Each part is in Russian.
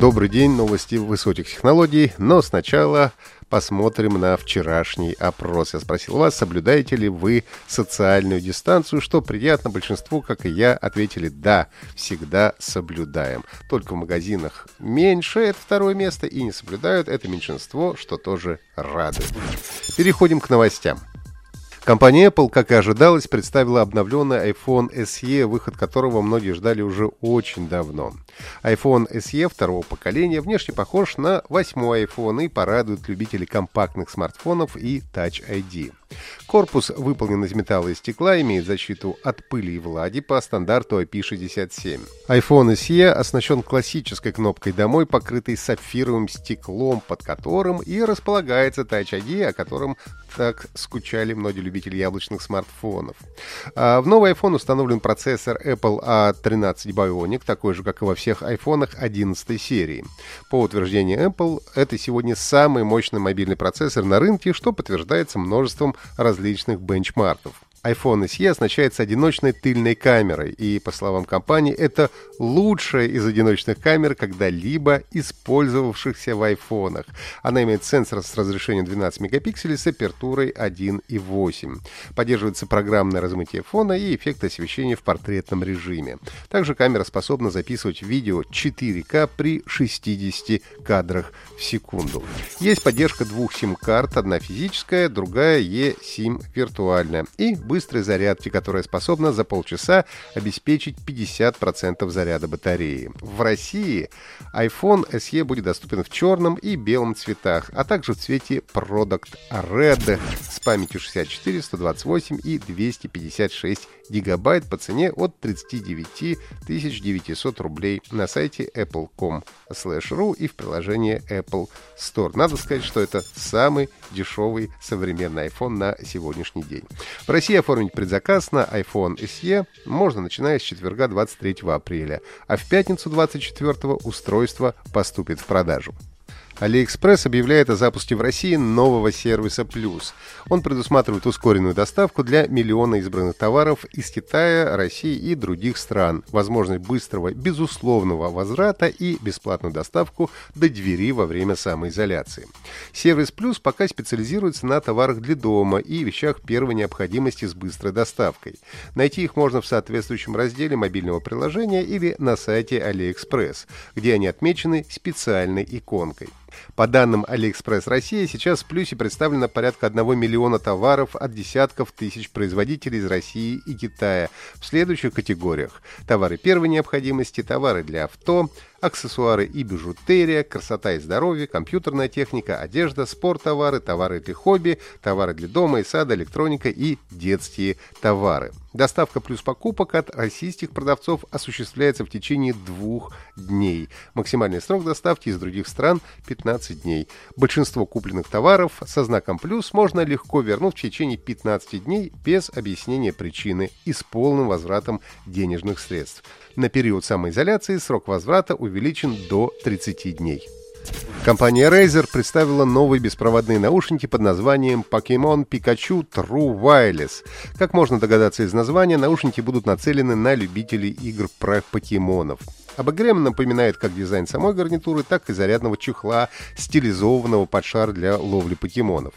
Добрый день, новости высоких технологий, но сначала посмотрим на вчерашний опрос. Я спросил вас, соблюдаете ли вы социальную дистанцию, что приятно большинству, как и я, ответили «да, всегда соблюдаем». Только в магазинах меньше, это второе место, и не соблюдают, это меньшинство, что тоже радует. Переходим к новостям. Компания Apple, как и ожидалось, представила обновленный iPhone SE, выход которого многие ждали уже очень давно. iPhone SE второго поколения внешне похож на восьмой iPhone и порадует любителей компактных смартфонов и Touch ID. Корпус выполнен из металла и стекла, имеет защиту от пыли и влаги по стандарту IP67. iPhone SE оснащен классической кнопкой «Домой», покрытой сапфировым стеклом, под которым и располагается Touch ID, о котором так скучали многие любители яблочных смартфонов. А в новый iPhone установлен процессор Apple A13 Bionic, такой же, как и во всех iPhone 11 серии. По утверждению Apple, это сегодня самый мощный мобильный процессор на рынке, что подтверждается множеством различных бенчмарков iPhone SE оснащается одиночной тыльной камерой, и, по словам компании, это лучшая из одиночных камер, когда-либо использовавшихся в айфонах. Она имеет сенсор с разрешением 12 мегапикселей с апертурой 1.8. Поддерживается программное размытие фона и эффект освещения в портретном режиме. Также камера способна записывать видео 4К при 60 кадрах в секунду. Есть поддержка двух сим-карт, одна физическая, другая eSIM виртуальная. И быстрой зарядки, которая способна за полчаса обеспечить 50% заряда батареи. В России iPhone SE будет доступен в черном и белом цветах, а также в цвете Product Red с памятью 64, 128 и 256 гигабайт по цене от 39 900 рублей на сайте apple.com/ru и в приложении Apple Store. Надо сказать, что это самый дешевый современный iPhone на сегодняшний день. В России оформить предзаказ на iPhone SE можно начиная с четверга 23 апреля, а в пятницу 24 устройство поступит в продажу. AliExpress объявляет о запуске в России нового сервиса Plus. Он предусматривает ускоренную доставку для миллиона избранных товаров из Китая, России и других стран, возможность быстрого безусловного возврата и бесплатную доставку до двери во время самоизоляции. Сервис Plus пока специализируется на товарах для дома и вещах первой необходимости с быстрой доставкой. Найти их можно в соответствующем разделе мобильного приложения или на сайте AliExpress, где они отмечены специальной иконкой. По данным AliExpress Россия, сейчас в плюсе представлено порядка 1 миллиона товаров от десятков тысяч производителей из России и Китая в следующих категориях. Товары первой необходимости, товары для авто, аксессуары и бижутерия, красота и здоровье, компьютерная техника, одежда, спорттовары, товары для хобби, товары для дома и сада, электроника и детские товары. Доставка плюс покупок от российских продавцов осуществляется в течение двух дней. Максимальный срок доставки из других стран 15 дней. Большинство купленных товаров со знаком плюс можно легко вернуть в течение 15 дней без объяснения причины и с полным возвратом денежных средств. На период самоизоляции срок возврата увеличен до 30 дней. Компания Razer представила новые беспроводные наушники под названием Pokemon Pikachu True Wireless. Как можно догадаться из названия, наушники будут нацелены на любителей игр про покемонов. Обогрем напоминает как дизайн самой гарнитуры, так и зарядного чехла, стилизованного под шар для ловли покемонов.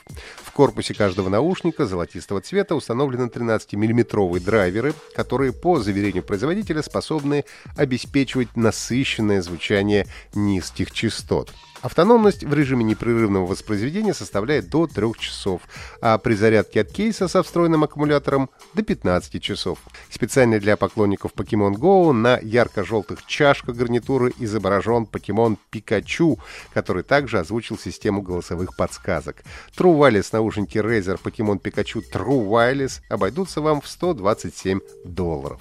Корпусе каждого наушника золотистого цвета установлены 13-миллиметровые драйверы, которые, по заверению производителя, способны обеспечивать насыщенное звучание низких частот. Автономность в режиме непрерывного воспроизведения составляет до 3 часов, а при зарядке от кейса со встроенным аккумулятором до 15 часов. Специально для поклонников Pokemon Go на ярко-желтых чашках гарнитуры изображен Pokemon Пикачу, который также озвучил систему голосовых подсказок. True Wireless наушники Razer Pokemon Pikachu True Wireless обойдутся вам в 127 долларов.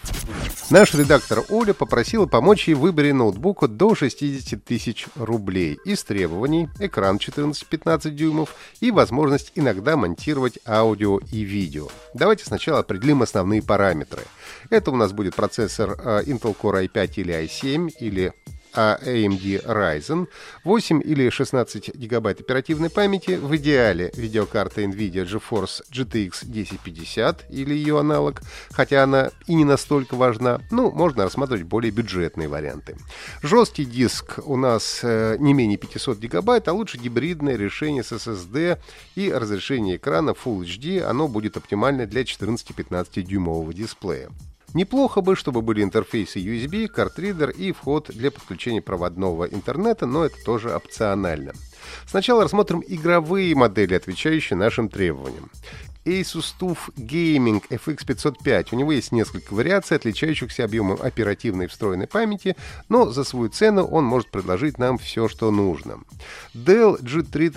Наш редактор Оля попросила помочь ей в выборе ноутбука до 60 тысяч рублей из требований, экран 14-15 дюймов и возможность иногда монтировать аудио и видео. Давайте сначала определим основные параметры. Это у нас будет процессор э, Intel Core i5 или i7 или AMD Ryzen, 8 или 16 гигабайт оперативной памяти, в идеале видеокарта NVIDIA GeForce GTX 1050 или ее аналог, хотя она и не настолько важна, ну, можно рассматривать более бюджетные варианты. Жесткий диск у нас э, не менее 500 гигабайт, а лучше гибридное решение с SSD и разрешение экрана Full HD, оно будет оптимально для 14-15 дюймового дисплея. Неплохо бы, чтобы были интерфейсы USB, картридер и вход для подключения проводного интернета, но это тоже опционально. Сначала рассмотрим игровые модели, отвечающие нашим требованиям. Asus TUF Gaming FX505. У него есть несколько вариаций, отличающихся объемом оперативной встроенной памяти, но за свою цену он может предложить нам все, что нужно. Dell G3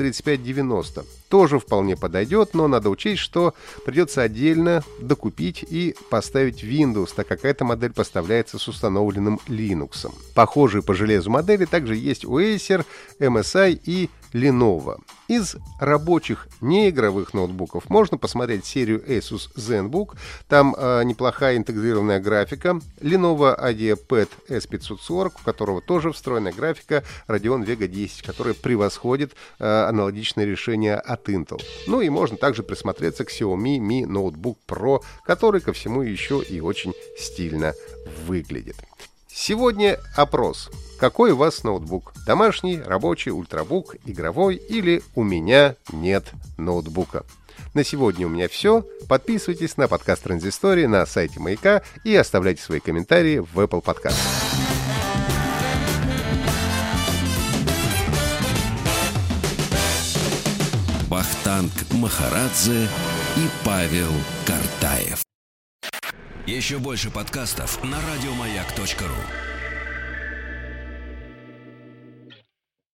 тоже вполне подойдет, но надо учесть, что придется отдельно докупить и поставить Windows, так как эта модель поставляется с установленным Linux. Похожие по железу модели также есть у Acer, MSI и Lenovo. Из рабочих неигровых ноутбуков можно посмотреть серию Asus ZenBook. Там э, неплохая интегрированная графика. Lenovo IdeaPad S540, у которого тоже встроенная графика Radeon Vega 10, которая превосходит э, аналогичное решение от Intel. Ну и можно также присмотреться к Xiaomi Mi Notebook Pro, который ко всему еще и очень стильно выглядит. Сегодня опрос. Какой у вас ноутбук? Домашний, рабочий, ультрабук, игровой или у меня нет ноутбука? На сегодня у меня все. Подписывайтесь на подкаст Транзистории на сайте Маяка и оставляйте свои комментарии в Apple Podcast. Вахтанг Махарадзе и Павел Картаев. Еще больше подкастов на радиомаяк.ру.